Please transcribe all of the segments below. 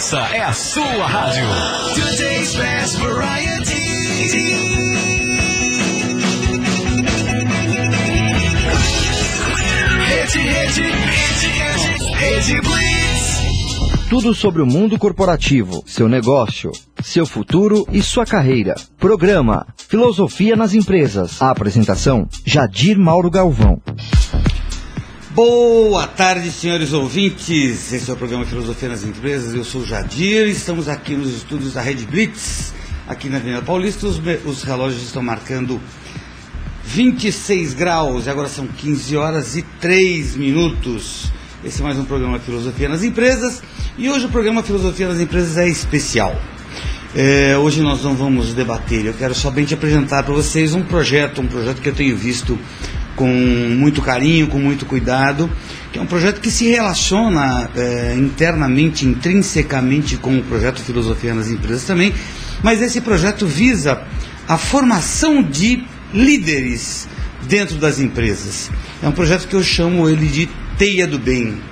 Essa é a sua rádio. Today's best variety. Rede, rede, rede, rede Blitz. Tudo sobre o mundo corporativo, seu negócio, seu futuro e sua carreira. Programa Filosofia nas Empresas. A apresentação: Jadir Mauro Galvão. Boa tarde, senhores ouvintes. Esse é o programa Filosofia nas Empresas. Eu sou Jadir. Estamos aqui nos estúdios da Rede Blitz, aqui na Avenida Paulista. Os, os relógios estão marcando 26 graus e agora são 15 horas e 3 minutos. Esse é mais um programa Filosofia nas Empresas. E hoje o programa Filosofia nas Empresas é especial. É, hoje nós não vamos debater, eu quero somente apresentar para vocês um projeto, um projeto que eu tenho visto com muito carinho, com muito cuidado, que é um projeto que se relaciona é, internamente, intrinsecamente com o projeto Filosofia nas Empresas também, mas esse projeto visa a formação de líderes dentro das empresas. É um projeto que eu chamo ele de Teia do Bem.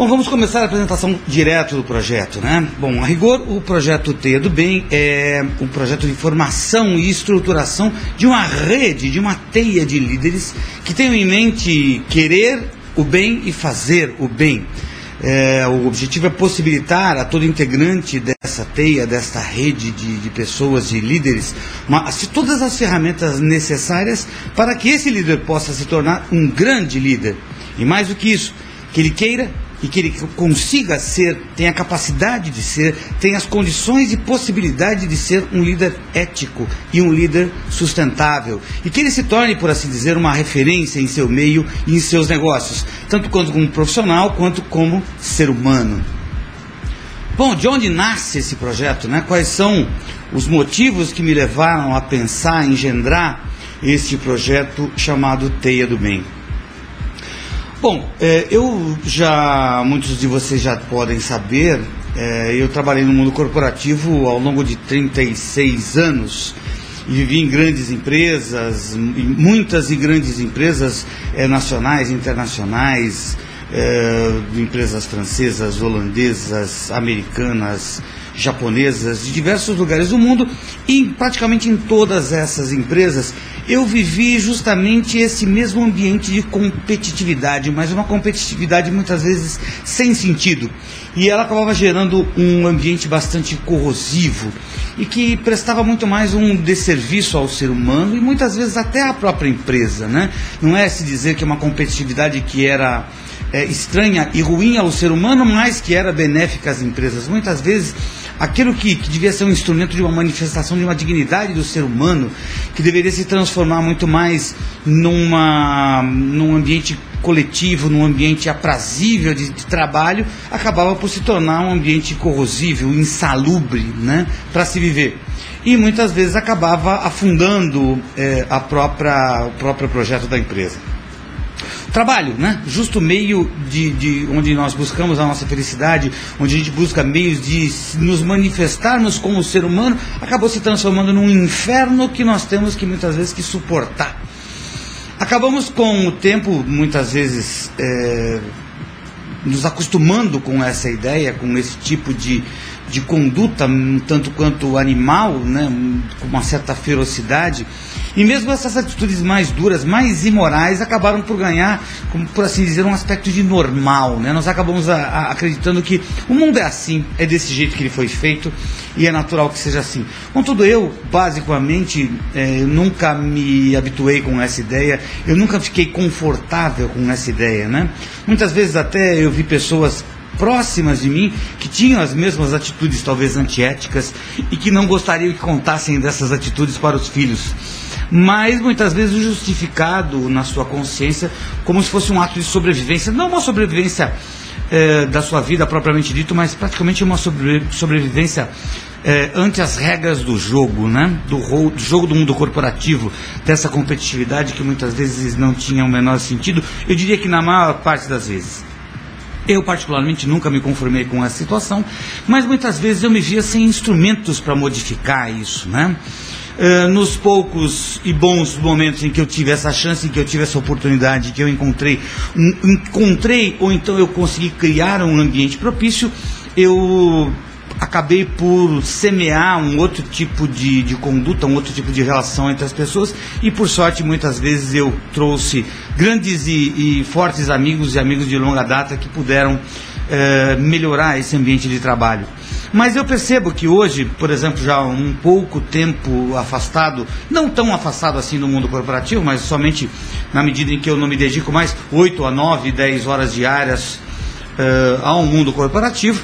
Bom, vamos começar a apresentação direto do projeto, né? Bom, a rigor, o projeto Teia do Bem é um projeto de formação e estruturação de uma rede, de uma teia de líderes que tenham em mente querer o bem e fazer o bem. É, o objetivo é possibilitar a todo integrante dessa teia, desta rede de, de pessoas, de líderes, uma, todas as ferramentas necessárias para que esse líder possa se tornar um grande líder. E mais do que isso, que ele queira e que ele consiga ser, tenha a capacidade de ser, tenha as condições e possibilidade de ser um líder ético e um líder sustentável. E que ele se torne, por assim dizer, uma referência em seu meio e em seus negócios, tanto quanto como profissional quanto como ser humano. Bom, de onde nasce esse projeto? Né? Quais são os motivos que me levaram a pensar, a engendrar este projeto chamado Teia do Bem? Bom, eh, eu já, muitos de vocês já podem saber, eh, eu trabalhei no mundo corporativo ao longo de 36 anos e vivi em grandes empresas, em muitas e grandes empresas eh, nacionais, internacionais, eh, empresas francesas, holandesas, americanas, japonesas, de diversos lugares do mundo, e praticamente em todas essas empresas eu vivi justamente esse mesmo ambiente de competitividade, mas uma competitividade muitas vezes sem sentido. E ela acabava gerando um ambiente bastante corrosivo e que prestava muito mais um desserviço ao ser humano e muitas vezes até à própria empresa. Né? Não é se dizer que é uma competitividade que era é, estranha e ruim ao ser humano, mas que era benéfica às empresas. Muitas vezes, aquilo que, que devia ser um instrumento de uma manifestação de uma dignidade do ser humano, que deveria se transformar muito mais numa, num ambiente coletivo, num ambiente aprazível de, de trabalho, acabava por se tornar um ambiente corrosivo, insalubre, né, para se viver. E muitas vezes acabava afundando é, a própria, o próprio projeto da empresa. Trabalho, né? Justo meio de, de onde nós buscamos a nossa felicidade, onde a gente busca meios de nos manifestarmos como ser humano, acabou se transformando num inferno que nós temos que muitas vezes que suportar. Acabamos com o tempo, muitas vezes, é, nos acostumando com essa ideia, com esse tipo de, de conduta, tanto quanto animal, né, com uma certa ferocidade. E mesmo essas atitudes mais duras, mais imorais, acabaram por ganhar, como por assim dizer, um aspecto de normal. Né? Nós acabamos a- a- acreditando que o mundo é assim, é desse jeito que ele foi feito e é natural que seja assim. Contudo, eu, basicamente, eu nunca me habituei com essa ideia, eu nunca fiquei confortável com essa ideia. Né? Muitas vezes até eu vi pessoas próximas de mim que tinham as mesmas atitudes, talvez antiéticas, e que não gostariam que contassem dessas atitudes para os filhos. Mas muitas vezes justificado na sua consciência como se fosse um ato de sobrevivência, não uma sobrevivência eh, da sua vida propriamente dito, mas praticamente uma sobre- sobrevivência eh, ante as regras do jogo, né? do, do jogo do mundo corporativo, dessa competitividade que muitas vezes não tinha o menor sentido, eu diria que na maior parte das vezes. Eu, particularmente, nunca me conformei com essa situação, mas muitas vezes eu me via sem instrumentos para modificar isso, né? Uh, nos poucos e bons momentos em que eu tive essa chance, em que eu tive essa oportunidade, que eu encontrei, um, encontrei ou então eu consegui criar um ambiente propício, eu acabei por semear um outro tipo de, de conduta, um outro tipo de relação entre as pessoas e por sorte muitas vezes eu trouxe grandes e, e fortes amigos e amigos de longa data que puderam eh, melhorar esse ambiente de trabalho. Mas eu percebo que hoje, por exemplo, já um pouco tempo afastado, não tão afastado assim do mundo corporativo, mas somente na medida em que eu não me dedico mais 8 a 9, 10 horas diárias uh, ao mundo corporativo,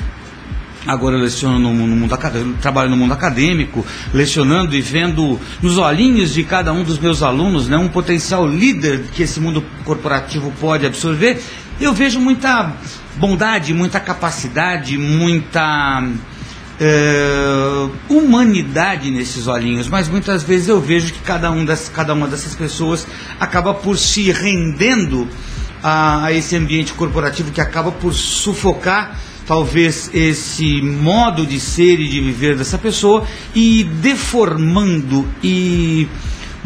Agora eu leciono no, no mundo acadêmico, trabalho no mundo acadêmico, lecionando e vendo nos olhinhos de cada um dos meus alunos né, um potencial líder que esse mundo corporativo pode absorver. Eu vejo muita bondade, muita capacidade, muita é, humanidade nesses olhinhos, mas muitas vezes eu vejo que cada, um dessas, cada uma dessas pessoas acaba por se rendendo a, a esse ambiente corporativo que acaba por sufocar talvez esse modo de ser e de viver dessa pessoa e deformando e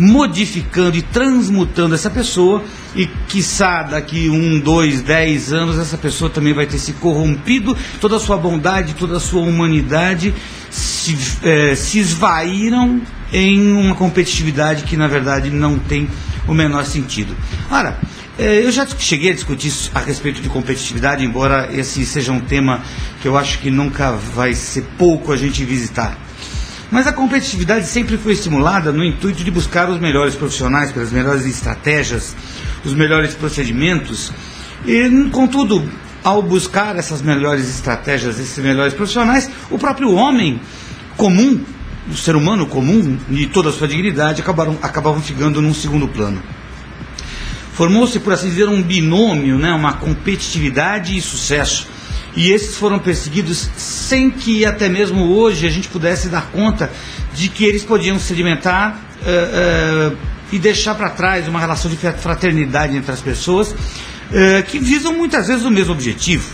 modificando e transmutando essa pessoa e quiçá daqui um, dois, dez anos essa pessoa também vai ter se corrompido, toda a sua bondade, toda a sua humanidade se, é, se esvaíram em uma competitividade que na verdade não tem o menor sentido. Ora, é, eu já cheguei a discutir a respeito de competitividade, embora esse seja um tema que eu acho que nunca vai ser pouco a gente visitar. Mas a competitividade sempre foi estimulada no intuito de buscar os melhores profissionais, pelas melhores estratégias, os melhores procedimentos. E, contudo, ao buscar essas melhores estratégias, esses melhores profissionais, o próprio homem comum, o ser humano comum e toda a sua dignidade acabaram, acabavam ficando num segundo plano. Formou-se, por assim dizer, um binômio, né, uma competitividade e sucesso. E esses foram perseguidos sem que até mesmo hoje a gente pudesse dar conta de que eles podiam sedimentar uh, uh, e deixar para trás uma relação de fraternidade entre as pessoas uh, que visam muitas vezes o mesmo objetivo.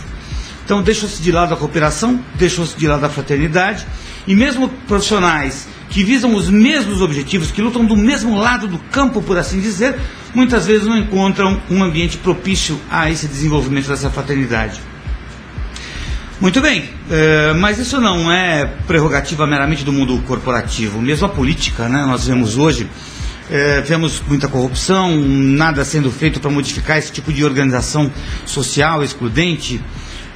Então deixou-se de lado a cooperação, deixou-se de lado a fraternidade e mesmo profissionais que visam os mesmos objetivos, que lutam do mesmo lado do campo, por assim dizer, muitas vezes não encontram um ambiente propício a esse desenvolvimento dessa fraternidade. Muito bem, é, mas isso não é prerrogativa meramente do mundo corporativo. Mesmo a política, né, nós vemos hoje, é, vemos muita corrupção, nada sendo feito para modificar esse tipo de organização social excludente.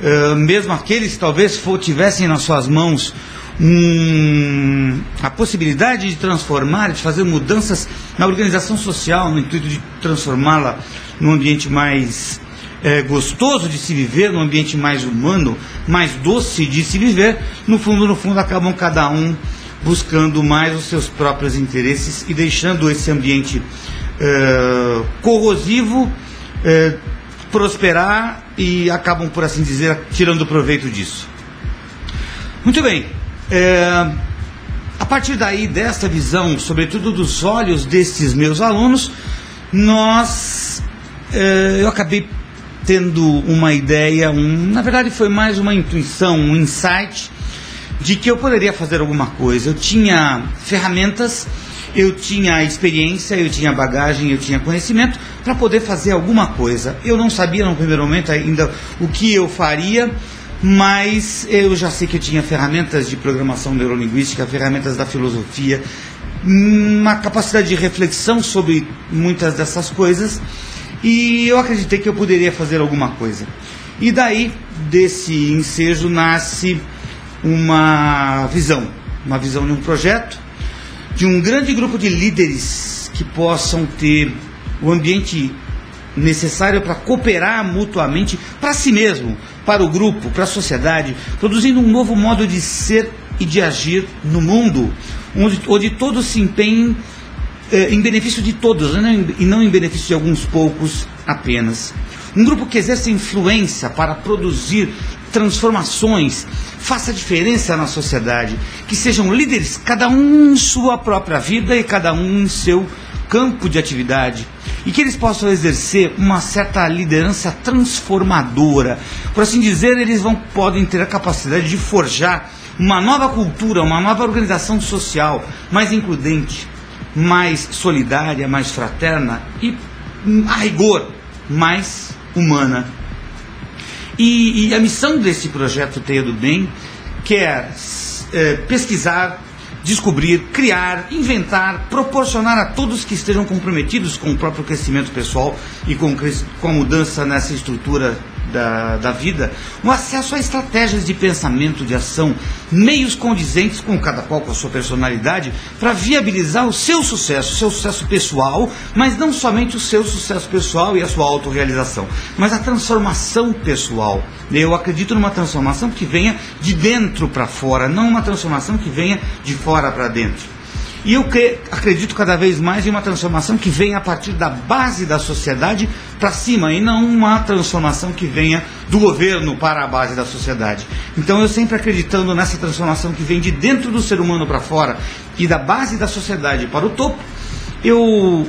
É, mesmo aqueles que talvez tivessem nas suas mãos um, a possibilidade de transformar, de fazer mudanças na organização social, no intuito de transformá-la num ambiente mais é, gostoso de se viver, num ambiente mais humano, mais doce de se viver, no fundo, no fundo, acabam cada um buscando mais os seus próprios interesses e deixando esse ambiente é, corrosivo é, prosperar e acabam, por assim dizer, tirando proveito disso. Muito bem. É, a partir daí, desta visão, sobretudo dos olhos destes meus alunos, nós, é, eu acabei tendo uma ideia, um, na verdade foi mais uma intuição, um insight, de que eu poderia fazer alguma coisa. Eu tinha ferramentas, eu tinha experiência, eu tinha bagagem, eu tinha conhecimento para poder fazer alguma coisa. Eu não sabia no primeiro momento ainda o que eu faria, mas eu já sei que eu tinha ferramentas de programação neurolinguística, ferramentas da filosofia, uma capacidade de reflexão sobre muitas dessas coisas, e eu acreditei que eu poderia fazer alguma coisa. E daí, desse ensejo, nasce uma visão, uma visão de um projeto, de um grande grupo de líderes que possam ter o ambiente necessário para cooperar mutuamente para si mesmo, para o grupo, para a sociedade, produzindo um novo modo de ser e de agir no mundo, onde, onde todos se empenhem eh, em benefício de todos né, e não em benefício de alguns poucos apenas. Um grupo que exerce influência para produzir transformações, faça diferença na sociedade, que sejam líderes, cada um em sua própria vida e cada um em seu campo de atividade e que eles possam exercer uma certa liderança transformadora. Por assim dizer, eles vão, podem ter a capacidade de forjar uma nova cultura, uma nova organização social mais includente, mais solidária, mais fraterna e, a rigor, mais humana. E, e a missão desse projeto Teia do Bem quer é, pesquisar, descobrir, criar, inventar, proporcionar a todos que estejam comprometidos com o próprio crescimento pessoal e com, com a mudança nessa estrutura da, da vida, um acesso a estratégias de pensamento, de ação, meios condizentes com cada qual com a sua personalidade, para viabilizar o seu sucesso, o seu sucesso pessoal, mas não somente o seu sucesso pessoal e a sua autorrealização, mas a transformação pessoal. Eu acredito numa transformação que venha de dentro para fora, não uma transformação que venha de fora para dentro. E eu acredito cada vez mais em uma transformação que venha a partir da base da sociedade para cima, e não uma transformação que venha do governo para a base da sociedade. Então eu sempre acreditando nessa transformação que vem de dentro do ser humano para fora e da base da sociedade para o topo, eu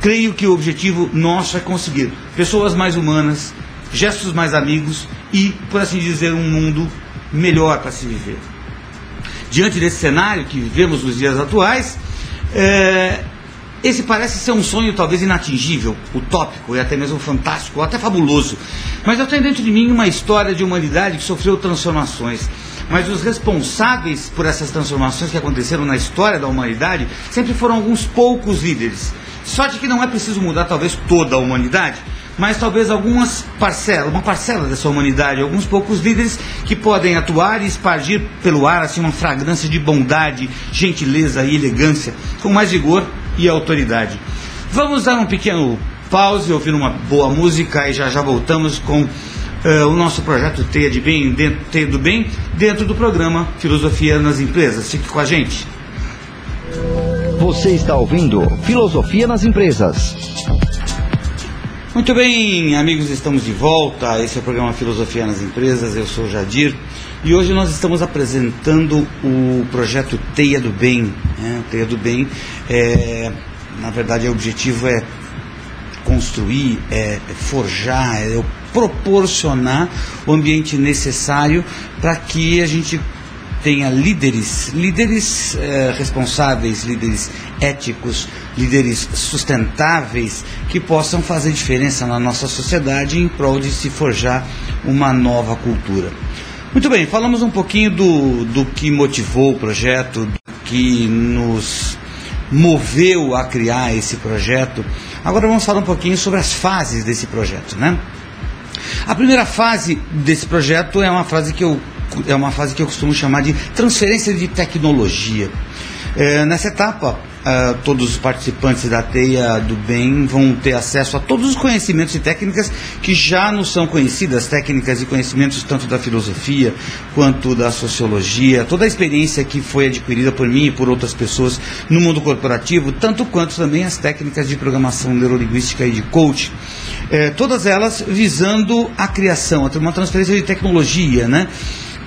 creio que o objetivo nosso é conseguir pessoas mais humanas, gestos mais amigos e, por assim dizer, um mundo melhor para se viver diante desse cenário que vivemos nos dias atuais, é, esse parece ser um sonho talvez inatingível, utópico e até mesmo fantástico, ou até fabuloso. Mas eu tenho dentro de mim uma história de humanidade que sofreu transformações. Mas os responsáveis por essas transformações que aconteceram na história da humanidade sempre foram alguns poucos líderes. De que não é preciso mudar talvez toda a humanidade, mas talvez algumas parcelas, uma parcela dessa humanidade, alguns poucos líderes que podem atuar e espargir pelo ar assim uma fragrância de bondade, gentileza e elegância, com mais vigor e autoridade. Vamos dar um pequeno pause, ouvir uma boa música e já já voltamos com uh, o nosso projeto Teia de Bem, dentro, Teia do Bem, dentro do programa Filosofia nas Empresas. Fique com a gente. Você está ouvindo Filosofia nas Empresas. Muito bem, amigos, estamos de volta. Esse é o programa Filosofia nas Empresas. Eu sou Jadir e hoje nós estamos apresentando o projeto Teia do Bem. Né? Teia do Bem, é, na verdade, o objetivo é construir, é, é forjar, é proporcionar o ambiente necessário para que a gente tenha líderes, líderes eh, responsáveis, líderes éticos, líderes sustentáveis que possam fazer diferença na nossa sociedade em prol de se forjar uma nova cultura. Muito bem, falamos um pouquinho do, do que motivou o projeto, do que nos moveu a criar esse projeto. Agora vamos falar um pouquinho sobre as fases desse projeto, né? A primeira fase desse projeto é uma fase que eu é uma fase que eu costumo chamar de transferência de tecnologia. É, nessa etapa, Uh, todos os participantes da Teia do Bem vão ter acesso a todos os conhecimentos e técnicas que já nos são conhecidas, técnicas e conhecimentos tanto da filosofia quanto da sociologia, toda a experiência que foi adquirida por mim e por outras pessoas no mundo corporativo, tanto quanto também as técnicas de programação neurolinguística e de coaching. É, todas elas visando a criação, uma transferência de tecnologia, né?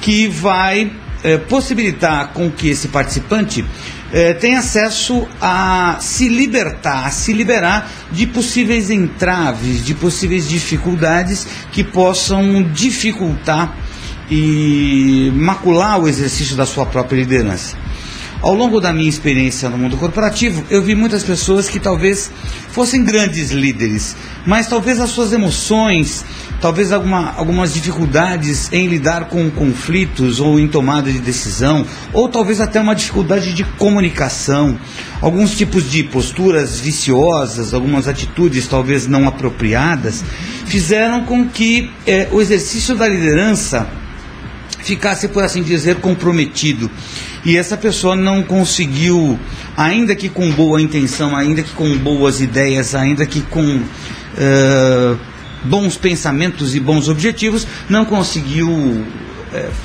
Que vai é, possibilitar com que esse participante é, tenha acesso a se libertar, a se liberar de possíveis entraves, de possíveis dificuldades que possam dificultar e macular o exercício da sua própria liderança. Ao longo da minha experiência no mundo corporativo, eu vi muitas pessoas que talvez fossem grandes líderes, mas talvez as suas emoções, talvez alguma, algumas dificuldades em lidar com conflitos ou em tomada de decisão, ou talvez até uma dificuldade de comunicação, alguns tipos de posturas viciosas, algumas atitudes talvez não apropriadas, fizeram com que eh, o exercício da liderança ficasse, por assim dizer, comprometido. E essa pessoa não conseguiu, ainda que com boa intenção, ainda que com boas ideias, ainda que com uh, bons pensamentos e bons objetivos, não conseguiu uh,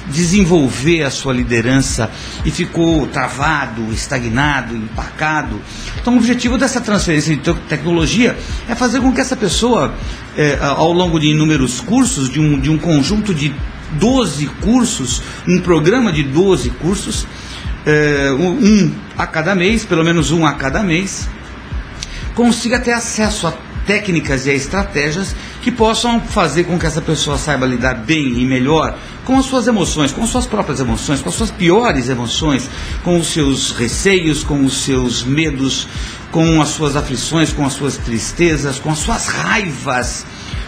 desenvolver a sua liderança e ficou travado, estagnado, empacado. Então, o objetivo dessa transferência de tecnologia é fazer com que essa pessoa, eh, ao longo de inúmeros cursos, de um, de um conjunto de 12 cursos, um programa de 12 cursos, é, um a cada mês, pelo menos um a cada mês, consiga ter acesso a técnicas e estratégias que possam fazer com que essa pessoa saiba lidar bem e melhor com as suas emoções, com as suas próprias emoções, com as suas piores emoções, com os seus receios, com os seus medos, com as suas aflições, com as suas tristezas, com as suas raivas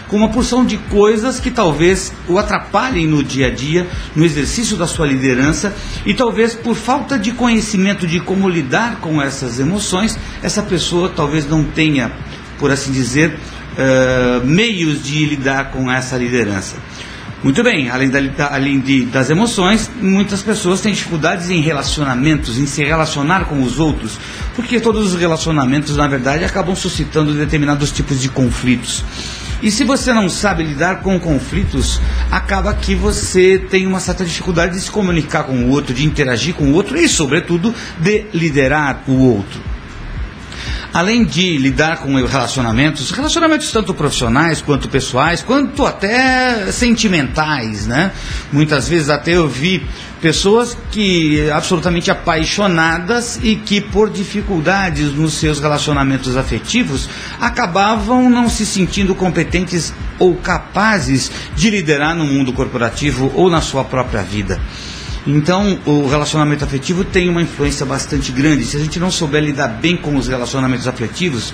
com uma porção de coisas que talvez o atrapalhem no dia a dia, no exercício da sua liderança, e talvez por falta de conhecimento de como lidar com essas emoções, essa pessoa talvez não tenha, por assim dizer, uh, meios de lidar com essa liderança. Muito bem, além, da, além de, das emoções, muitas pessoas têm dificuldades em relacionamentos, em se relacionar com os outros, porque todos os relacionamentos, na verdade, acabam suscitando determinados tipos de conflitos. E se você não sabe lidar com conflitos, acaba que você tem uma certa dificuldade de se comunicar com o outro, de interagir com o outro e, sobretudo, de liderar o outro além de lidar com relacionamentos, relacionamentos tanto profissionais quanto pessoais, quanto até sentimentais, né? Muitas vezes até eu vi pessoas que absolutamente apaixonadas e que por dificuldades nos seus relacionamentos afetivos acabavam não se sentindo competentes ou capazes de liderar no mundo corporativo ou na sua própria vida. Então, o relacionamento afetivo tem uma influência bastante grande. Se a gente não souber lidar bem com os relacionamentos afetivos,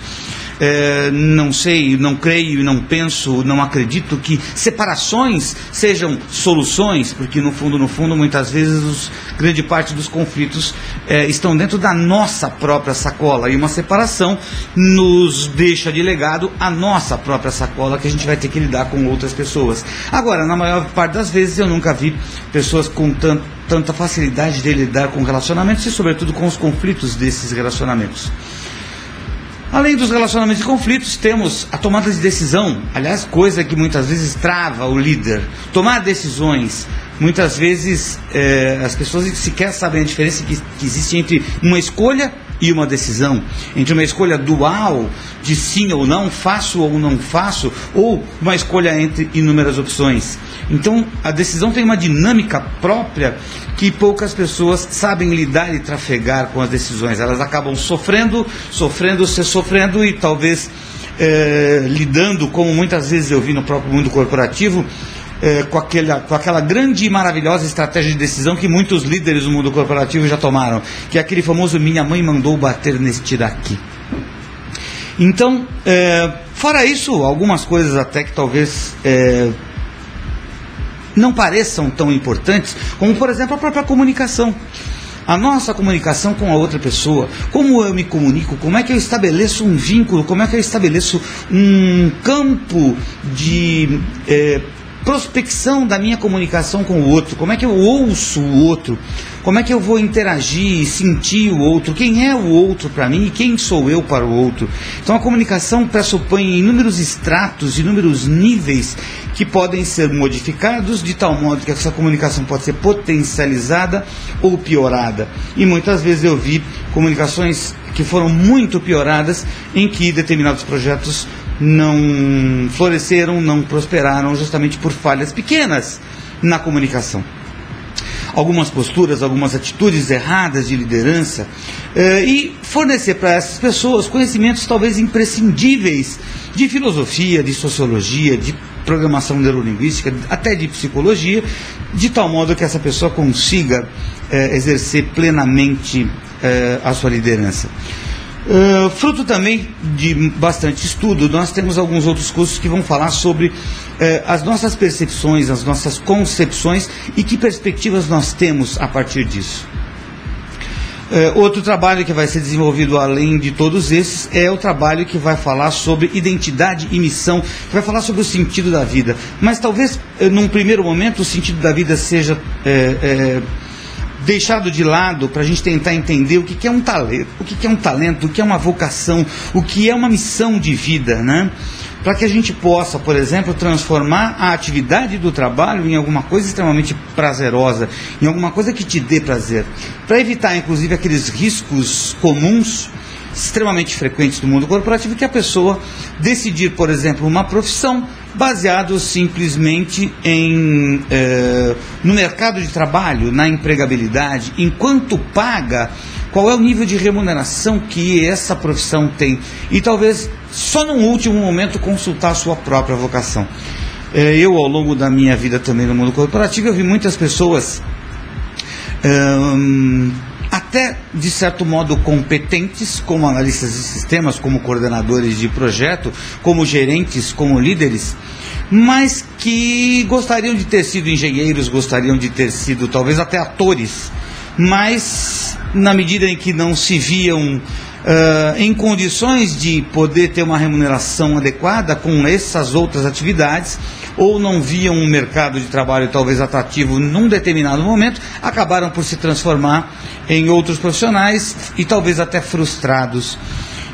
é, não sei, não creio, não penso, não acredito que separações sejam soluções, porque no fundo, no fundo, muitas vezes os, grande parte dos conflitos é, estão dentro da nossa própria sacola e uma separação nos deixa de legado a nossa própria sacola que a gente vai ter que lidar com outras pessoas. Agora, na maior parte das vezes eu nunca vi pessoas com tanto tanta facilidade de lidar com relacionamentos e, sobretudo, com os conflitos desses relacionamentos. Além dos relacionamentos e conflitos, temos a tomada de decisão, aliás, coisa que muitas vezes trava o líder. Tomar decisões. Muitas vezes é, as pessoas sequer sabem a diferença que, que existe entre uma escolha e uma decisão, entre uma escolha dual de sim ou não, faço ou não faço, ou uma escolha entre inúmeras opções. Então, a decisão tem uma dinâmica própria que poucas pessoas sabem lidar e trafegar com as decisões. Elas acabam sofrendo, sofrendo, se sofrendo e talvez é, lidando, como muitas vezes eu vi no próprio mundo corporativo, é, com, aquela, com aquela grande e maravilhosa estratégia de decisão que muitos líderes do mundo corporativo já tomaram, que é aquele famoso minha mãe mandou bater neste daqui. Então, é, fora isso, algumas coisas até que talvez é, não pareçam tão importantes, como por exemplo a própria comunicação. A nossa comunicação com a outra pessoa, como eu me comunico, como é que eu estabeleço um vínculo, como é que eu estabeleço um campo de é, prospecção da minha comunicação com o outro, como é que eu ouço o outro, como é que eu vou interagir, sentir o outro, quem é o outro para mim e quem sou eu para o outro. Então a comunicação pressupõe inúmeros estratos, inúmeros níveis que podem ser modificados de tal modo que essa comunicação pode ser potencializada ou piorada. E muitas vezes eu vi comunicações que foram muito pioradas em que determinados projetos não floresceram, não prosperaram, justamente por falhas pequenas na comunicação. Algumas posturas, algumas atitudes erradas de liderança eh, e fornecer para essas pessoas conhecimentos talvez imprescindíveis de filosofia, de sociologia, de programação neurolinguística, até de psicologia, de tal modo que essa pessoa consiga eh, exercer plenamente eh, a sua liderança. Uh, fruto também de bastante estudo, nós temos alguns outros cursos que vão falar sobre uh, as nossas percepções, as nossas concepções e que perspectivas nós temos a partir disso. Uh, outro trabalho que vai ser desenvolvido além de todos esses é o trabalho que vai falar sobre identidade e missão, que vai falar sobre o sentido da vida. Mas talvez, num primeiro momento, o sentido da vida seja deixado de lado para a gente tentar entender o que, que é um talento, o que, que é um talento, o que é uma vocação, o que é uma missão de vida, né? Para que a gente possa, por exemplo, transformar a atividade do trabalho em alguma coisa extremamente prazerosa, em alguma coisa que te dê prazer. Para evitar, inclusive, aqueles riscos comuns extremamente frequentes do mundo corporativo que a pessoa decidir, por exemplo, uma profissão baseado simplesmente em eh, no mercado de trabalho, na empregabilidade, enquanto paga qual é o nível de remuneração que essa profissão tem e talvez só num último momento consultar a sua própria vocação. É, eu, ao longo da minha vida também no mundo corporativo, eu vi muitas pessoas até de certo modo competentes, como analistas de sistemas, como coordenadores de projeto, como gerentes, como líderes, mas que gostariam de ter sido engenheiros, gostariam de ter sido talvez até atores, mas na medida em que não se viam Uh, em condições de poder ter uma remuneração adequada com essas outras atividades, ou não viam um mercado de trabalho talvez atrativo num determinado momento, acabaram por se transformar em outros profissionais e talvez até frustrados.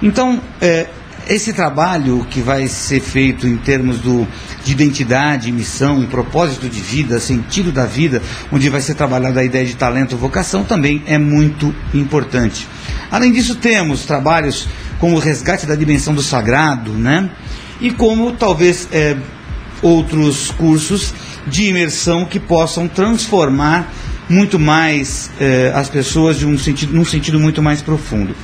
Então, é, esse trabalho que vai ser feito em termos do, de identidade, missão, propósito de vida, sentido da vida, onde vai ser trabalhada a ideia de talento, vocação, também é muito importante. Além disso, temos trabalhos como o resgate da dimensão do sagrado, né? E como talvez é, outros cursos de imersão que possam transformar muito mais é, as pessoas de um sentido, num sentido muito mais profundo.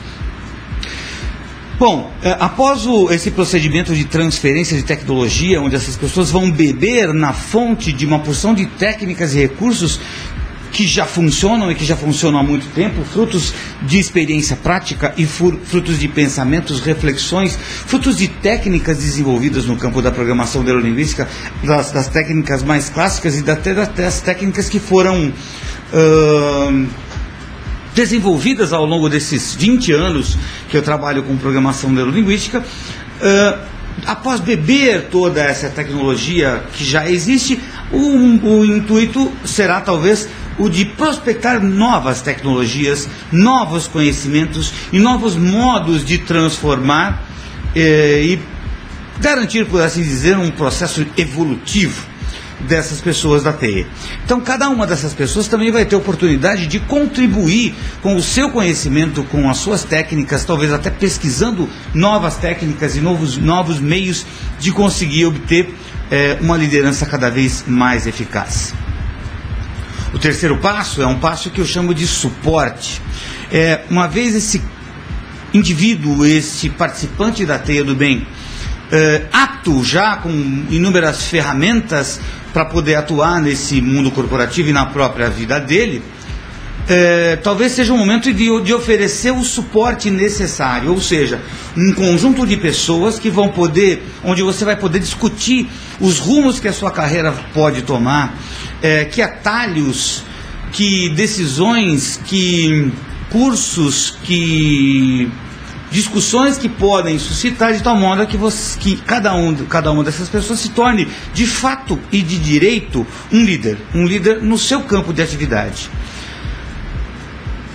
Bom, é, após o, esse procedimento de transferência de tecnologia, onde essas pessoas vão beber na fonte de uma porção de técnicas e recursos que já funcionam e que já funcionam há muito tempo, frutos de experiência prática e frutos de pensamentos, reflexões, frutos de técnicas desenvolvidas no campo da programação neurolinguística, das, das técnicas mais clássicas e até das técnicas que foram uh, desenvolvidas ao longo desses 20 anos que eu trabalho com programação neurolinguística. Uh, após beber toda essa tecnologia que já existe, o, o intuito será talvez o de prospectar novas tecnologias, novos conhecimentos e novos modos de transformar eh, e garantir, por assim dizer, um processo evolutivo dessas pessoas da TE. Então, cada uma dessas pessoas também vai ter oportunidade de contribuir com o seu conhecimento, com as suas técnicas, talvez até pesquisando novas técnicas e novos, novos meios de conseguir obter eh, uma liderança cada vez mais eficaz. O terceiro passo é um passo que eu chamo de suporte. É, uma vez esse indivíduo, esse participante da teia do bem, é, apto já com inúmeras ferramentas para poder atuar nesse mundo corporativo e na própria vida dele, é, talvez seja o momento de, de, oferecer o suporte necessário, ou seja, um conjunto de pessoas que vão poder, onde você vai poder discutir os rumos que a sua carreira pode tomar, é, que atalhos, que decisões, que cursos, que discussões que podem suscitar de tal modo que, você, que cada, um, cada uma dessas pessoas se torne de fato e de direito um líder, um líder no seu campo de atividade.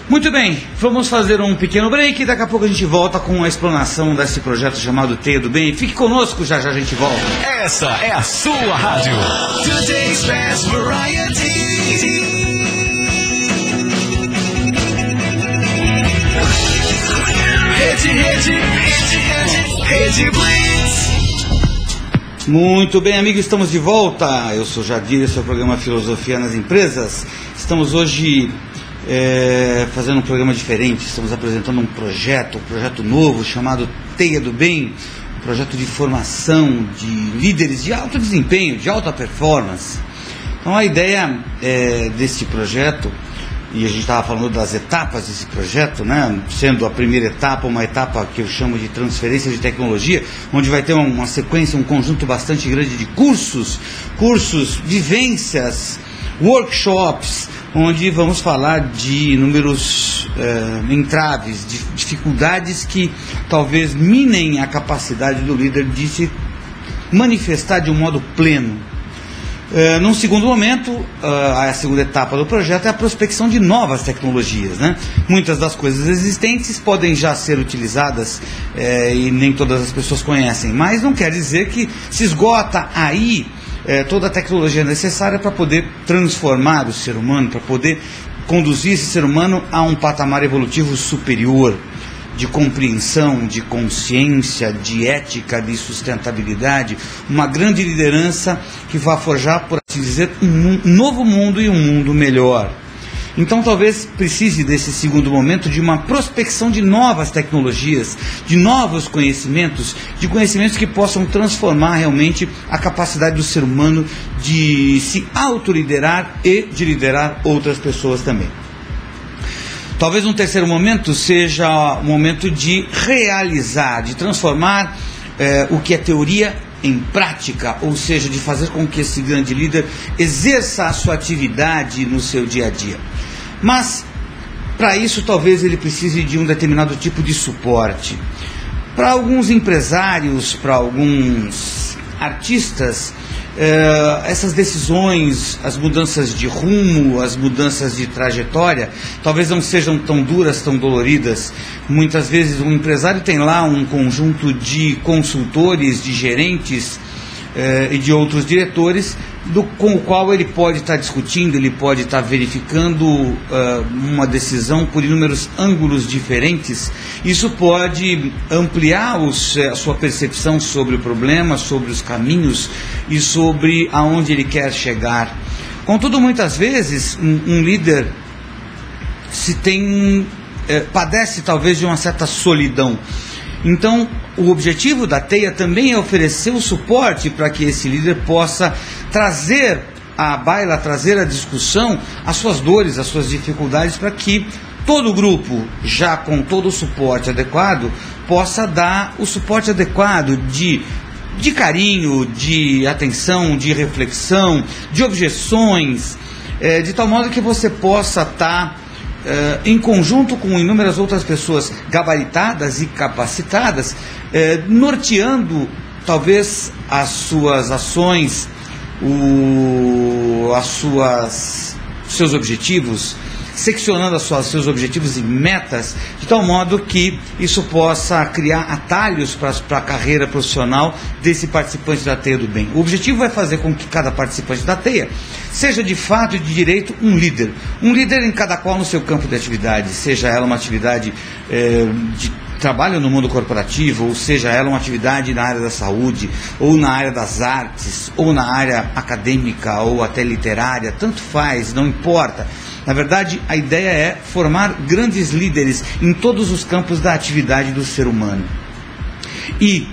Muito bem, vamos fazer um pequeno break e daqui a pouco a gente volta com a explanação desse projeto chamado Teia do Bem. Fique conosco, já já a gente volta. Essa é a sua rádio. Today's Best Variety. Rede, rede, rede, rede, rede Blitz. Muito bem, amigos, estamos de volta. Eu sou Jadir, esse é o programa Filosofia nas Empresas. Estamos hoje é, fazendo um programa diferente. Estamos apresentando um projeto, um projeto novo chamado Teia do Bem, um projeto de formação de líderes de alto desempenho, de alta performance. Então a ideia é, desse projeto, e a gente estava falando das etapas desse projeto, né? sendo a primeira etapa uma etapa que eu chamo de transferência de tecnologia, onde vai ter uma sequência, um conjunto bastante grande de cursos, cursos, vivências, workshops, onde vamos falar de inúmeros uh, entraves, de dificuldades que talvez minem a capacidade do líder de se manifestar de um modo pleno. Uh, num segundo momento, a segunda etapa do projeto é a prospecção de novas tecnologias. Né? Muitas das coisas existentes podem já ser utilizadas uh, e nem todas as pessoas conhecem, mas não quer dizer que se esgota aí é, toda a tecnologia necessária para poder transformar o ser humano, para poder conduzir esse ser humano a um patamar evolutivo superior de compreensão, de consciência, de ética, de sustentabilidade, uma grande liderança que vai forjar, por assim dizer, um novo mundo e um mundo melhor. Então talvez precise desse segundo momento de uma prospecção de novas tecnologias, de novos conhecimentos, de conhecimentos que possam transformar realmente a capacidade do ser humano de se autoliderar e de liderar outras pessoas também. Talvez um terceiro momento seja o momento de realizar, de transformar eh, o que é teoria em prática, ou seja, de fazer com que esse grande líder exerça a sua atividade no seu dia a dia. Mas, para isso, talvez ele precise de um determinado tipo de suporte. Para alguns empresários, para alguns artistas, eh, essas decisões, as mudanças de rumo, as mudanças de trajetória, talvez não sejam tão duras, tão doloridas. Muitas vezes um empresário tem lá um conjunto de consultores, de gerentes eh, e de outros diretores do, com o qual ele pode estar discutindo, ele pode estar verificando uh, uma decisão por inúmeros ângulos diferentes. Isso pode ampliar os, a sua percepção sobre o problema, sobre os caminhos e sobre aonde ele quer chegar. Contudo, muitas vezes, um, um líder se tem eh, padece talvez de uma certa solidão. Então, o objetivo da TEIA também é oferecer o suporte para que esse líder possa trazer à baila, trazer à discussão as suas dores, as suas dificuldades, para que todo o grupo, já com todo o suporte adequado, possa dar o suporte adequado de, de carinho, de atenção, de reflexão, de objeções, é, de tal modo que você possa estar. Tá eh, em conjunto com inúmeras outras pessoas gabaritadas e capacitadas, eh, norteando talvez as suas ações, o, as suas seus objetivos, seccionando os seus objetivos e metas, de tal modo que isso possa criar atalhos para a carreira profissional desse participante da teia do bem. O objetivo é fazer com que cada participante da teia seja de fato e de direito um líder. Um líder em cada qual no seu campo de atividade, seja ela uma atividade é, de trabalho no mundo corporativo, ou seja ela uma atividade na área da saúde, ou na área das artes, ou na área acadêmica, ou até literária, tanto faz, não importa. Na verdade, a ideia é formar grandes líderes em todos os campos da atividade do ser humano. E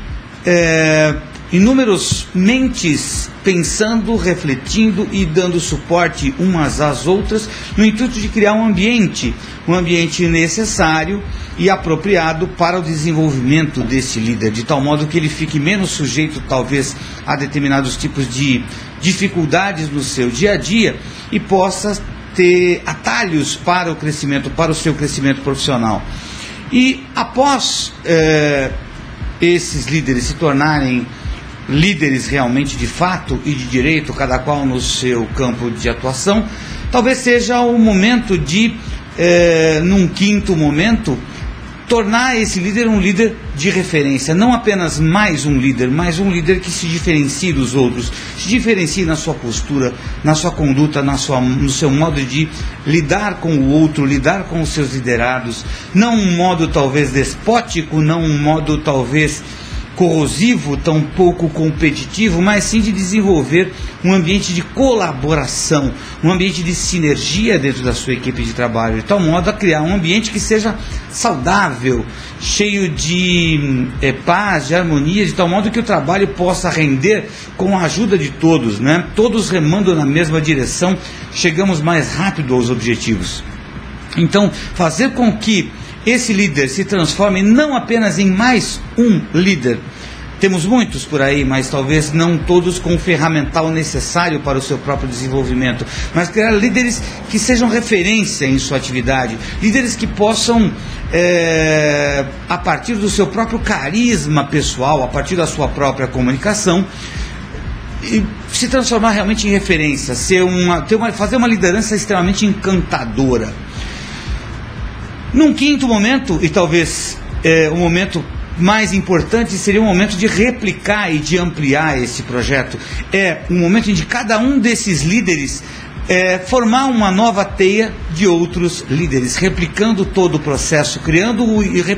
é, inúmeros mentes pensando, refletindo e dando suporte umas às outras no intuito de criar um ambiente, um ambiente necessário e apropriado para o desenvolvimento desse líder, de tal modo que ele fique menos sujeito talvez a determinados tipos de dificuldades no seu dia a dia e possa ter atalhos para o crescimento, para o seu crescimento profissional. E após é, esses líderes se tornarem líderes realmente de fato e de direito, cada qual no seu campo de atuação, talvez seja o momento de, é, num quinto momento, tornar esse líder um líder de referência, não apenas mais um líder, mas um líder que se diferencie dos outros, se diferencie na sua postura, na sua conduta, na sua, no seu modo de lidar com o outro, lidar com os seus liderados, não um modo talvez despótico, não um modo talvez corrosivo, tão pouco competitivo, mas sim de desenvolver um ambiente de colaboração, um ambiente de sinergia dentro da sua equipe de trabalho, de tal modo a criar um ambiente que seja saudável, cheio de é, paz, de harmonia, de tal modo que o trabalho possa render com a ajuda de todos, né? todos remando na mesma direção, chegamos mais rápido aos objetivos. Então, fazer com que esse líder se transforme não apenas em mais um líder. Temos muitos por aí, mas talvez não todos com o ferramental necessário para o seu próprio desenvolvimento. Mas criar líderes que sejam referência em sua atividade, líderes que possam, é, a partir do seu próprio carisma pessoal, a partir da sua própria comunicação, se transformar realmente em referência, ser uma, ter uma, fazer uma liderança extremamente encantadora. Num quinto momento, e talvez é, o momento mais importante seria o momento de replicar e de ampliar esse projeto. É um momento em que cada um desses líderes é, formar uma nova teia de outros líderes, replicando todo o processo, criando o, e re-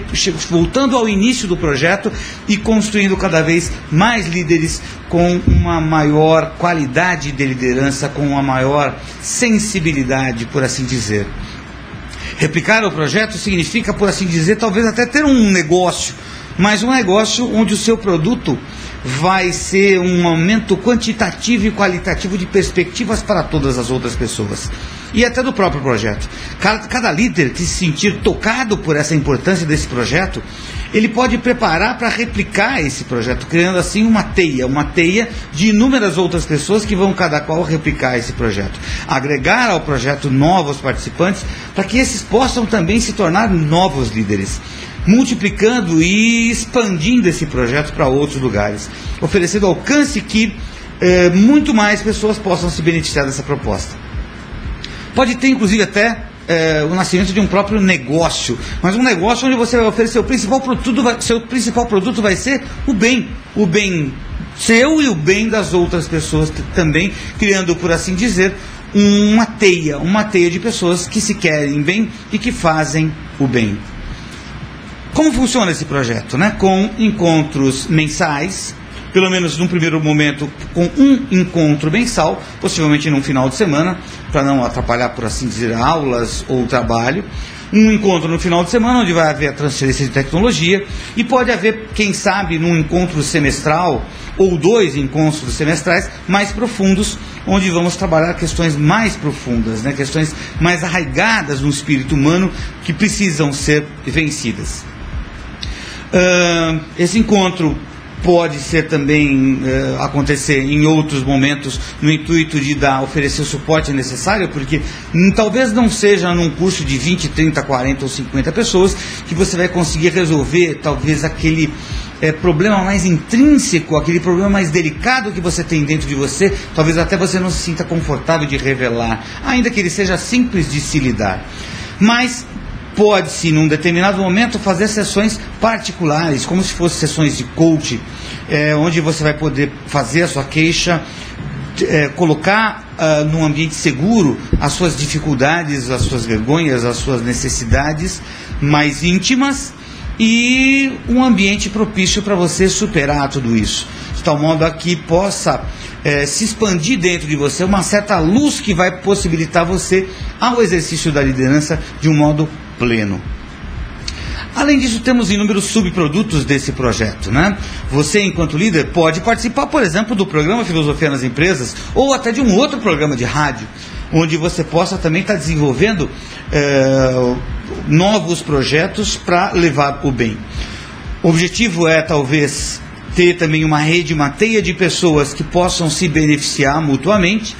voltando ao início do projeto e construindo cada vez mais líderes com uma maior qualidade de liderança, com uma maior sensibilidade, por assim dizer. Replicar o projeto significa, por assim dizer, talvez até ter um negócio, mas um negócio onde o seu produto vai ser um aumento quantitativo e qualitativo de perspectivas para todas as outras pessoas. E até do próprio projeto. Cada, cada líder que se sentir tocado por essa importância desse projeto, ele pode preparar para replicar esse projeto, criando assim uma teia, uma teia de inúmeras outras pessoas que vão cada qual replicar esse projeto. Agregar ao projeto novos participantes para que esses possam também se tornar novos líderes multiplicando e expandindo esse projeto para outros lugares, oferecendo alcance que eh, muito mais pessoas possam se beneficiar dessa proposta. Pode ter, inclusive, até eh, o nascimento de um próprio negócio, mas um negócio onde você vai oferecer o principal produto, seu principal produto vai ser o bem, o bem seu e o bem das outras pessoas também, criando, por assim dizer, uma teia, uma teia de pessoas que se querem bem e que fazem o bem. Como funciona esse projeto? Né? Com encontros mensais, pelo menos num primeiro momento, com um encontro mensal, possivelmente num final de semana, para não atrapalhar, por assim dizer, aulas ou trabalho. Um encontro no final de semana, onde vai haver a transferência de tecnologia, e pode haver, quem sabe, num encontro semestral ou dois encontros semestrais mais profundos, onde vamos trabalhar questões mais profundas, né? questões mais arraigadas no espírito humano que precisam ser vencidas. Ah, esse encontro pode ser também eh, acontecer em outros momentos no intuito de dar, oferecer o suporte necessário, porque talvez não seja num curso de 20, 30, 40 ou 50 pessoas que você vai conseguir resolver talvez aquele eh, problema mais intrínseco, aquele problema mais delicado que você tem dentro de você, talvez até você não se sinta confortável de revelar, ainda que ele seja simples de se lidar. Mas pode-se, num determinado momento, fazer sessões particulares, como se fossem sessões de coach, eh, onde você vai poder fazer a sua queixa, eh, colocar ah, num ambiente seguro as suas dificuldades, as suas vergonhas, as suas necessidades mais íntimas e um ambiente propício para você superar tudo isso. De tal modo a que possa eh, se expandir dentro de você uma certa luz que vai possibilitar você ao exercício da liderança de um modo pleno. Além disso, temos inúmeros subprodutos desse projeto. Né? Você, enquanto líder, pode participar, por exemplo, do programa Filosofia nas Empresas ou até de um outro programa de rádio, onde você possa também estar desenvolvendo eh, novos projetos para levar o bem. O objetivo é, talvez, ter também uma rede, uma teia de pessoas que possam se beneficiar mutuamente.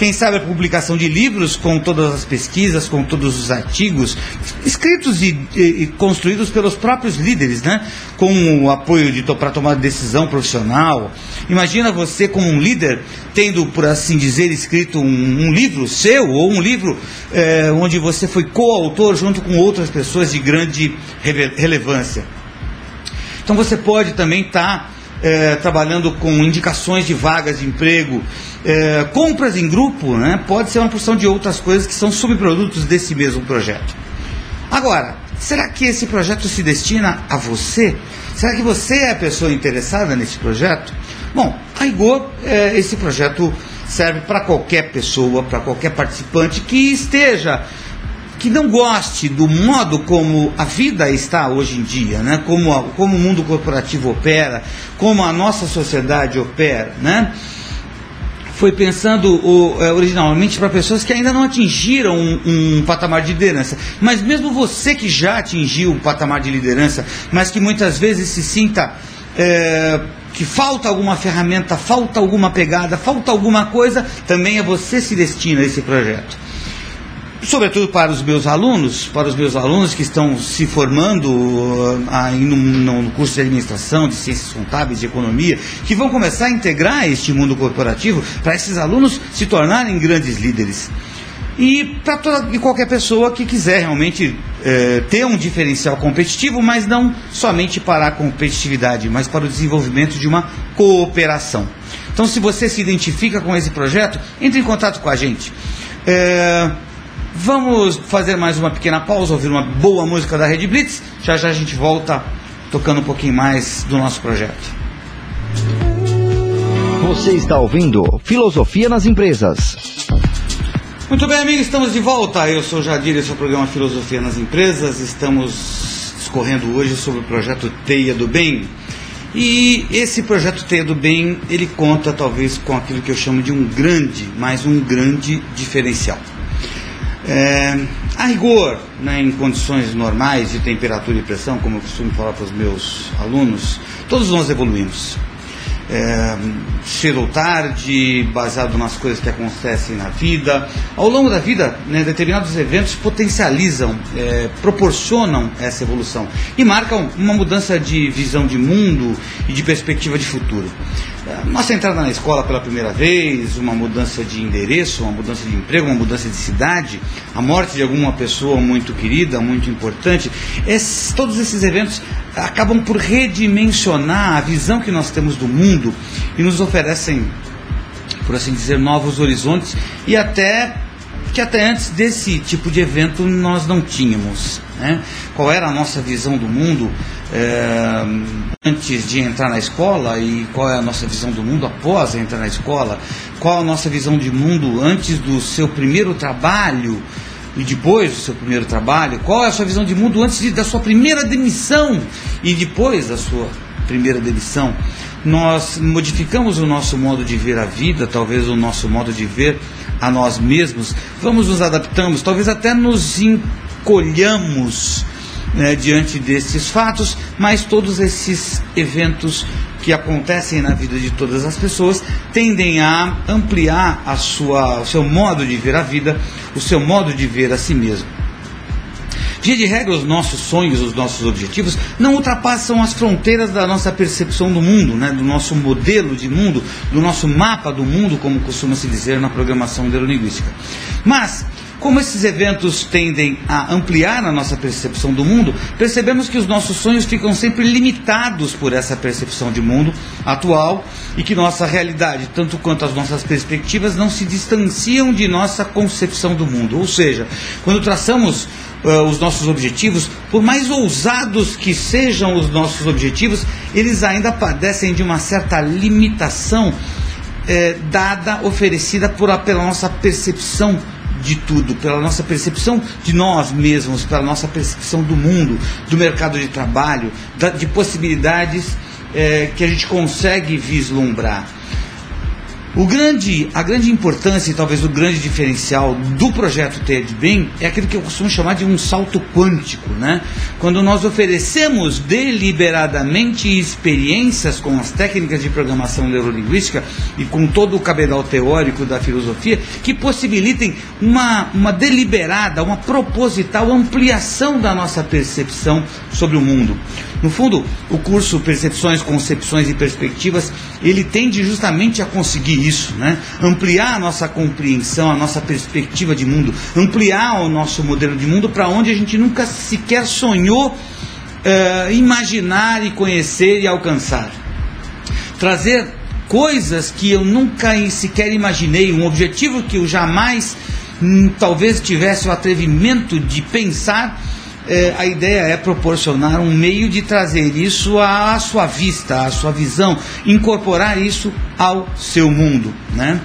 Quem sabe a publicação de livros com todas as pesquisas, com todos os artigos, escritos e, e- e construídos pelos próprios líderes, né? com o apoio de, para tomar decisão profissional. Imagina você, como um líder, tendo, por assim dizer, escrito um, um livro seu, ou um livro eh, onde você foi coautor junto com outras pessoas de grande relevância. Então você pode também estar eh, trabalhando com indicações de vagas de emprego, eh, compras em grupo, né? pode ser uma porção de outras coisas que são subprodutos desse mesmo projeto. Agora, será que esse projeto se destina a você? Será que você é a pessoa interessada nesse projeto? Bom, a rigor, eh, esse projeto serve para qualquer pessoa, para qualquer participante que esteja que não goste do modo como a vida está hoje em dia, né? como, como o mundo corporativo opera, como a nossa sociedade opera, né? Foi pensando o, é, originalmente para pessoas que ainda não atingiram um, um patamar de liderança. Mas mesmo você que já atingiu o patamar de liderança, mas que muitas vezes se sinta é, que falta alguma ferramenta, falta alguma pegada, falta alguma coisa, também é você se destina a esse projeto sobretudo para os meus alunos, para os meus alunos que estão se formando uh, no, no curso de administração, de ciências contábeis, de economia, que vão começar a integrar este mundo corporativo, para esses alunos se tornarem grandes líderes. E para toda e qualquer pessoa que quiser realmente eh, ter um diferencial competitivo, mas não somente para a competitividade, mas para o desenvolvimento de uma cooperação. Então, se você se identifica com esse projeto, entre em contato com a gente. É, vamos fazer mais uma pequena pausa, ouvir uma boa música da Red Blitz. Já já a gente volta tocando um pouquinho mais do nosso projeto. Você está ouvindo Filosofia nas Empresas. Muito bem, amigos, estamos de volta. Eu sou Jadir, esse é o programa Filosofia nas Empresas. Estamos discorrendo hoje sobre o projeto Teia do Bem. E esse projeto Teia do Bem, ele conta talvez com aquilo que eu chamo de um grande, mas um grande diferencial. É, a rigor, né, em condições normais de temperatura e pressão, como eu costumo falar para os meus alunos, todos nós evoluímos. É, cedo ou tarde, baseado nas coisas que acontecem na vida. Ao longo da vida, né, determinados eventos potencializam, é, proporcionam essa evolução e marcam uma mudança de visão de mundo e de perspectiva de futuro. Nossa entrada na escola pela primeira vez, uma mudança de endereço, uma mudança de emprego, uma mudança de cidade, a morte de alguma pessoa muito querida, muito importante, esses, todos esses eventos acabam por redimensionar a visão que nós temos do mundo e nos oferecem, por assim dizer, novos horizontes e até que até antes desse tipo de evento nós não tínhamos. Né? Qual era a nossa visão do mundo é, antes de entrar na escola e qual é a nossa visão do mundo após entrar na escola? Qual a nossa visão de mundo antes do seu primeiro trabalho e depois do seu primeiro trabalho? Qual é a sua visão de mundo antes de, da sua primeira demissão e depois da sua primeira demissão? Nós modificamos o nosso modo de ver a vida, talvez o nosso modo de ver a nós mesmos, vamos nos adaptamos, talvez até nos encolhamos né, diante desses fatos, mas todos esses eventos que acontecem na vida de todas as pessoas tendem a ampliar a sua, o seu modo de ver a vida, o seu modo de ver a si mesmo. Via de regra, os nossos sonhos, os nossos objetivos não ultrapassam as fronteiras da nossa percepção do mundo, né, do nosso modelo de mundo, do nosso mapa do mundo, como costuma se dizer na programação neurolinguística. Mas, como esses eventos tendem a ampliar a nossa percepção do mundo, percebemos que os nossos sonhos ficam sempre limitados por essa percepção de mundo atual e que nossa realidade, tanto quanto as nossas perspectivas, não se distanciam de nossa concepção do mundo. Ou seja, quando traçamos uh, os nossos objetivos, por mais ousados que sejam os nossos objetivos, eles ainda padecem de uma certa limitação eh, dada, oferecida por, pela nossa percepção de tudo, pela nossa percepção de nós mesmos, pela nossa percepção do mundo, do mercado de trabalho, da, de possibilidades é, que a gente consegue vislumbrar. O grande, a grande importância e talvez o grande diferencial do projeto TED Bem é aquilo que eu costumo chamar de um salto quântico, né? Quando nós oferecemos deliberadamente experiências com as técnicas de programação neurolinguística e com todo o cabedal teórico da filosofia que possibilitem uma, uma deliberada, uma proposital ampliação da nossa percepção sobre o mundo. No fundo, o curso Percepções, Concepções e Perspectivas, ele tende justamente a conseguir isso, né? ampliar a nossa compreensão, a nossa perspectiva de mundo, ampliar o nosso modelo de mundo para onde a gente nunca sequer sonhou uh, imaginar e conhecer e alcançar. Trazer coisas que eu nunca sequer imaginei, um objetivo que eu jamais hum, talvez tivesse o atrevimento de pensar é, a ideia é proporcionar um meio de trazer isso à sua vista, à sua visão, incorporar isso ao seu mundo, né?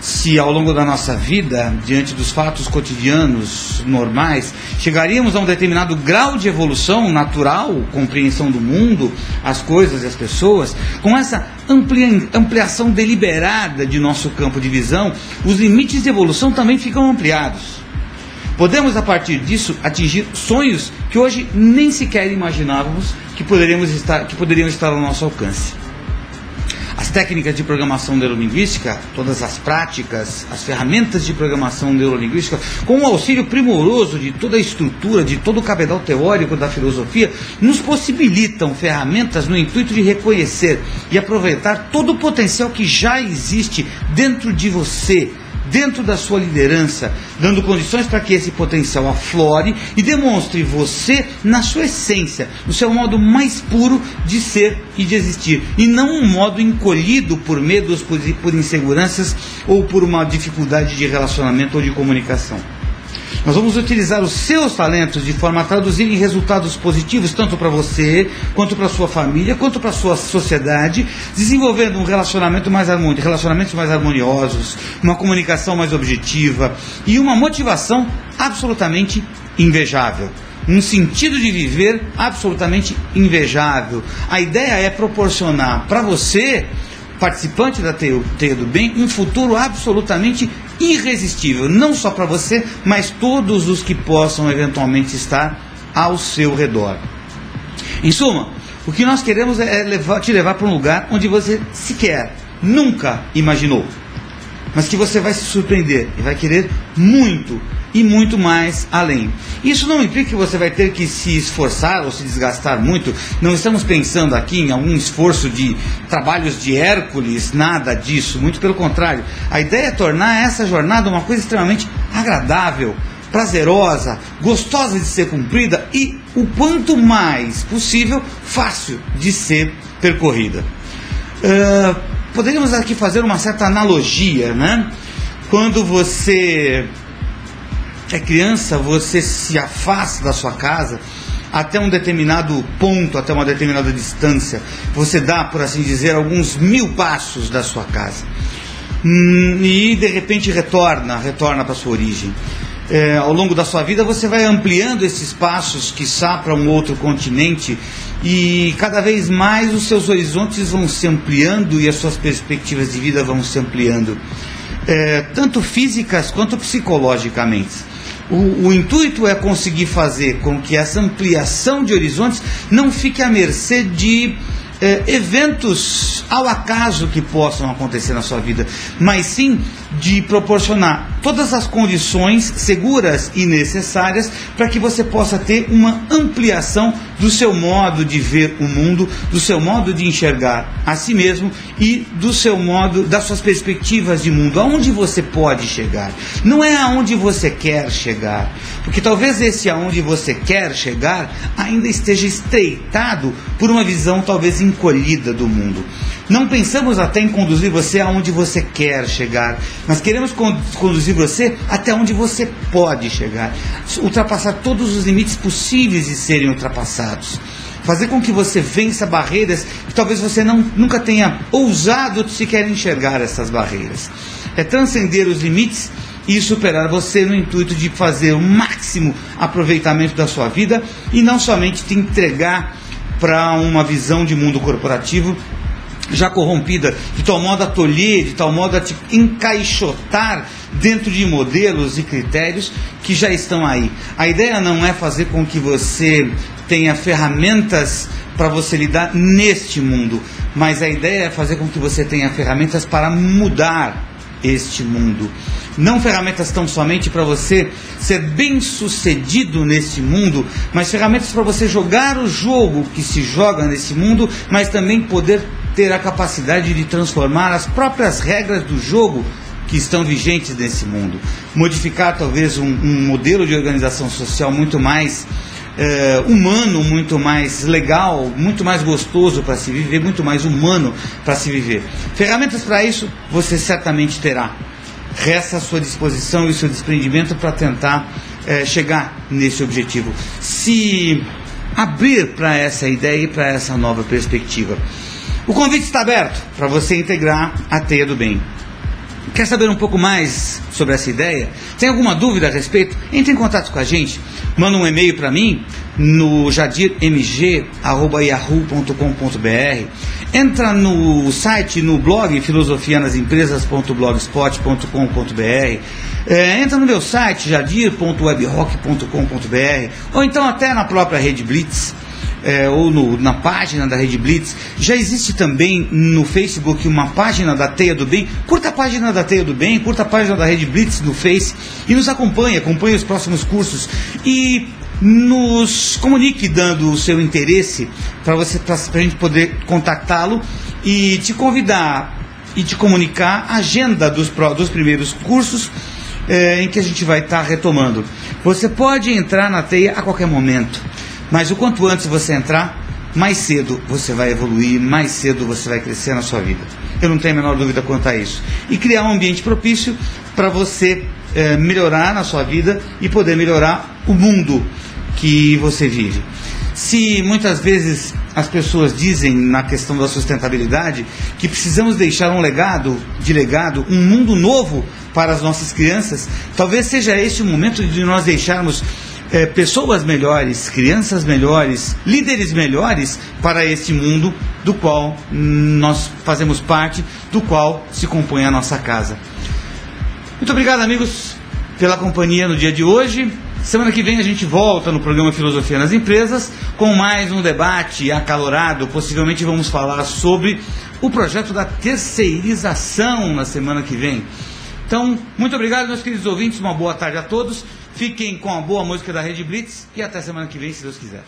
Se ao longo da nossa vida, diante dos fatos cotidianos normais, chegaríamos a um determinado grau de evolução natural, compreensão do mundo, as coisas e as pessoas, com essa amplia, ampliação deliberada de nosso campo de visão, os limites de evolução também ficam ampliados. Podemos, a partir disso, atingir sonhos que hoje nem sequer imaginávamos que, poderíamos estar, que poderiam estar ao nosso alcance. As técnicas de programação neurolinguística, todas as práticas, as ferramentas de programação neurolinguística, com o auxílio primoroso de toda a estrutura, de todo o cabedal teórico da filosofia, nos possibilitam ferramentas no intuito de reconhecer e aproveitar todo o potencial que já existe dentro de você, dentro da sua liderança, dando condições para que esse potencial aflore e demonstre você na sua essência, no seu modo mais puro de ser e de existir, e não um modo encolhido por medos, por, por inseguranças ou por uma dificuldade de relacionamento ou de comunicação. Nós vamos utilizar os seus talentos de forma a traduzir em resultados positivos, tanto para você, quanto para sua família, quanto para sua sociedade, desenvolvendo um relacionamento mais harmônico, relacionamentos mais harmoniosos, uma comunicação mais objetiva e uma motivação absolutamente invejável um sentido de viver absolutamente invejável. A ideia é proporcionar para você, participante da Teia do Bem, um futuro absolutamente irresistível, não só para você, mas todos os que possam eventualmente estar ao seu redor. Em suma, o que nós queremos é levar, te levar para um lugar onde você sequer, nunca imaginou, mas que você vai se surpreender e vai querer muito e muito mais além. Isso não implica que você vai ter que se esforçar ou se desgastar muito. Não estamos pensando aqui em algum esforço de trabalhos de Hércules, nada disso. Muito pelo contrário. A ideia é tornar essa jornada uma coisa extremamente agradável, prazerosa, gostosa de ser cumprida e o quanto mais possível fácil de ser percorrida. Uh, poderíamos aqui fazer uma certa analogia, né? Quando você é criança, você se afasta da sua casa até um determinado ponto, até uma determinada distância. Você dá, por assim dizer, alguns mil passos da sua casa. Hum, e de repente retorna, retorna para sua origem. É, ao longo da sua vida você vai ampliando esses passos, quiçá para um outro continente, e cada vez mais os seus horizontes vão se ampliando e as suas perspectivas de vida vão se ampliando, é, tanto físicas quanto psicologicamente. O, o, intuito é conseguir fazer com que essa ampliação de horizontes não fique à mercê de eh, eventos ao acaso que possam acontecer na sua vida, mas sim de proporcionar todas as condições seguras e necessárias para que você possa ter uma ampliação do seu modo de ver o mundo, do seu modo de enxergar a si mesmo e do seu modo, das suas perspectivas de mundo, aonde você pode chegar. Não é aonde você quer chegar, porque talvez esse aonde você quer chegar ainda esteja estreitado por uma visão talvez encolhida do mundo. Não pensamos até em conduzir você aonde você quer chegar, mas queremos conduzir você até onde você pode chegar, ultrapassar todos os limites possíveis de serem ultrapassados. Fazer com que você vença barreiras que talvez você não, nunca tenha ousado sequer enxergar essas barreiras. É transcender os limites e superar você no intuito de fazer o máximo aproveitamento da sua vida e não somente te entregar para uma visão de mundo corporativo já corrompida, de tal modo a tolher, de tal modo a te encaixotar dentro de modelos e critérios que já estão aí. A ideia não é fazer com que você tenha ferramentas para você lidar neste mundo, mas a ideia é fazer com que você tenha ferramentas para mudar este mundo. Não ferramentas tão somente para você ser bem sucedido nesse mundo, mas ferramentas para você jogar o jogo que se joga nesse mundo, mas também poder ter a capacidade de transformar as próprias regras do jogo que estão vigentes nesse mundo. Modificar talvez um, um modelo de organização social muito mais é, humano, muito mais legal, muito mais gostoso para se viver, muito mais humano para se viver. Ferramentas para isso você certamente terá. Resta a sua disposição e o seu desprendimento para tentar é, chegar nesse objetivo. Se abrir para essa ideia e para essa nova perspectiva. O convite está aberto para você integrar a Teia do Bem. Quer saber um pouco mais sobre essa ideia? Tem alguma dúvida a respeito? Entre em contato com a gente. Manda um e-mail para mim no jadirmg.yahoo.com.br. Entra no site, no blog filosofianasempresas.blogspot.com.br. É, entra no meu site jadir.webrock.com.br ou então até na própria Rede Blitz é, ou no, na página da Rede Blitz. Já existe também no Facebook uma página da Teia do Bem. Curta a página da Teia do Bem, curta a página da Rede Blitz no Face e nos acompanhe, acompanhe os próximos cursos. E nos comunique dando o seu interesse para você para a gente poder contactá-lo e te convidar e te comunicar a agenda dos, dos primeiros cursos eh, em que a gente vai estar retomando. Você pode entrar na teia a qualquer momento, mas o quanto antes você entrar, mais cedo você vai evoluir, mais cedo você vai crescer na sua vida. Eu não tenho a menor dúvida quanto a isso. E criar um ambiente propício para você eh, melhorar na sua vida e poder melhorar o mundo que você vive. Se muitas vezes as pessoas dizem na questão da sustentabilidade que precisamos deixar um legado, de legado, um mundo novo para as nossas crianças, talvez seja esse o momento de nós deixarmos eh, pessoas melhores, crianças melhores, líderes melhores para este mundo do qual nós fazemos parte, do qual se compõe a nossa casa. Muito obrigado, amigos, pela companhia no dia de hoje. Semana que vem a gente volta no programa Filosofia nas Empresas com mais um debate acalorado. Possivelmente vamos falar sobre o projeto da terceirização na semana que vem. Então, muito obrigado, meus queridos ouvintes. Uma boa tarde a todos. Fiquem com a boa música da Rede Blitz e até semana que vem, se Deus quiser.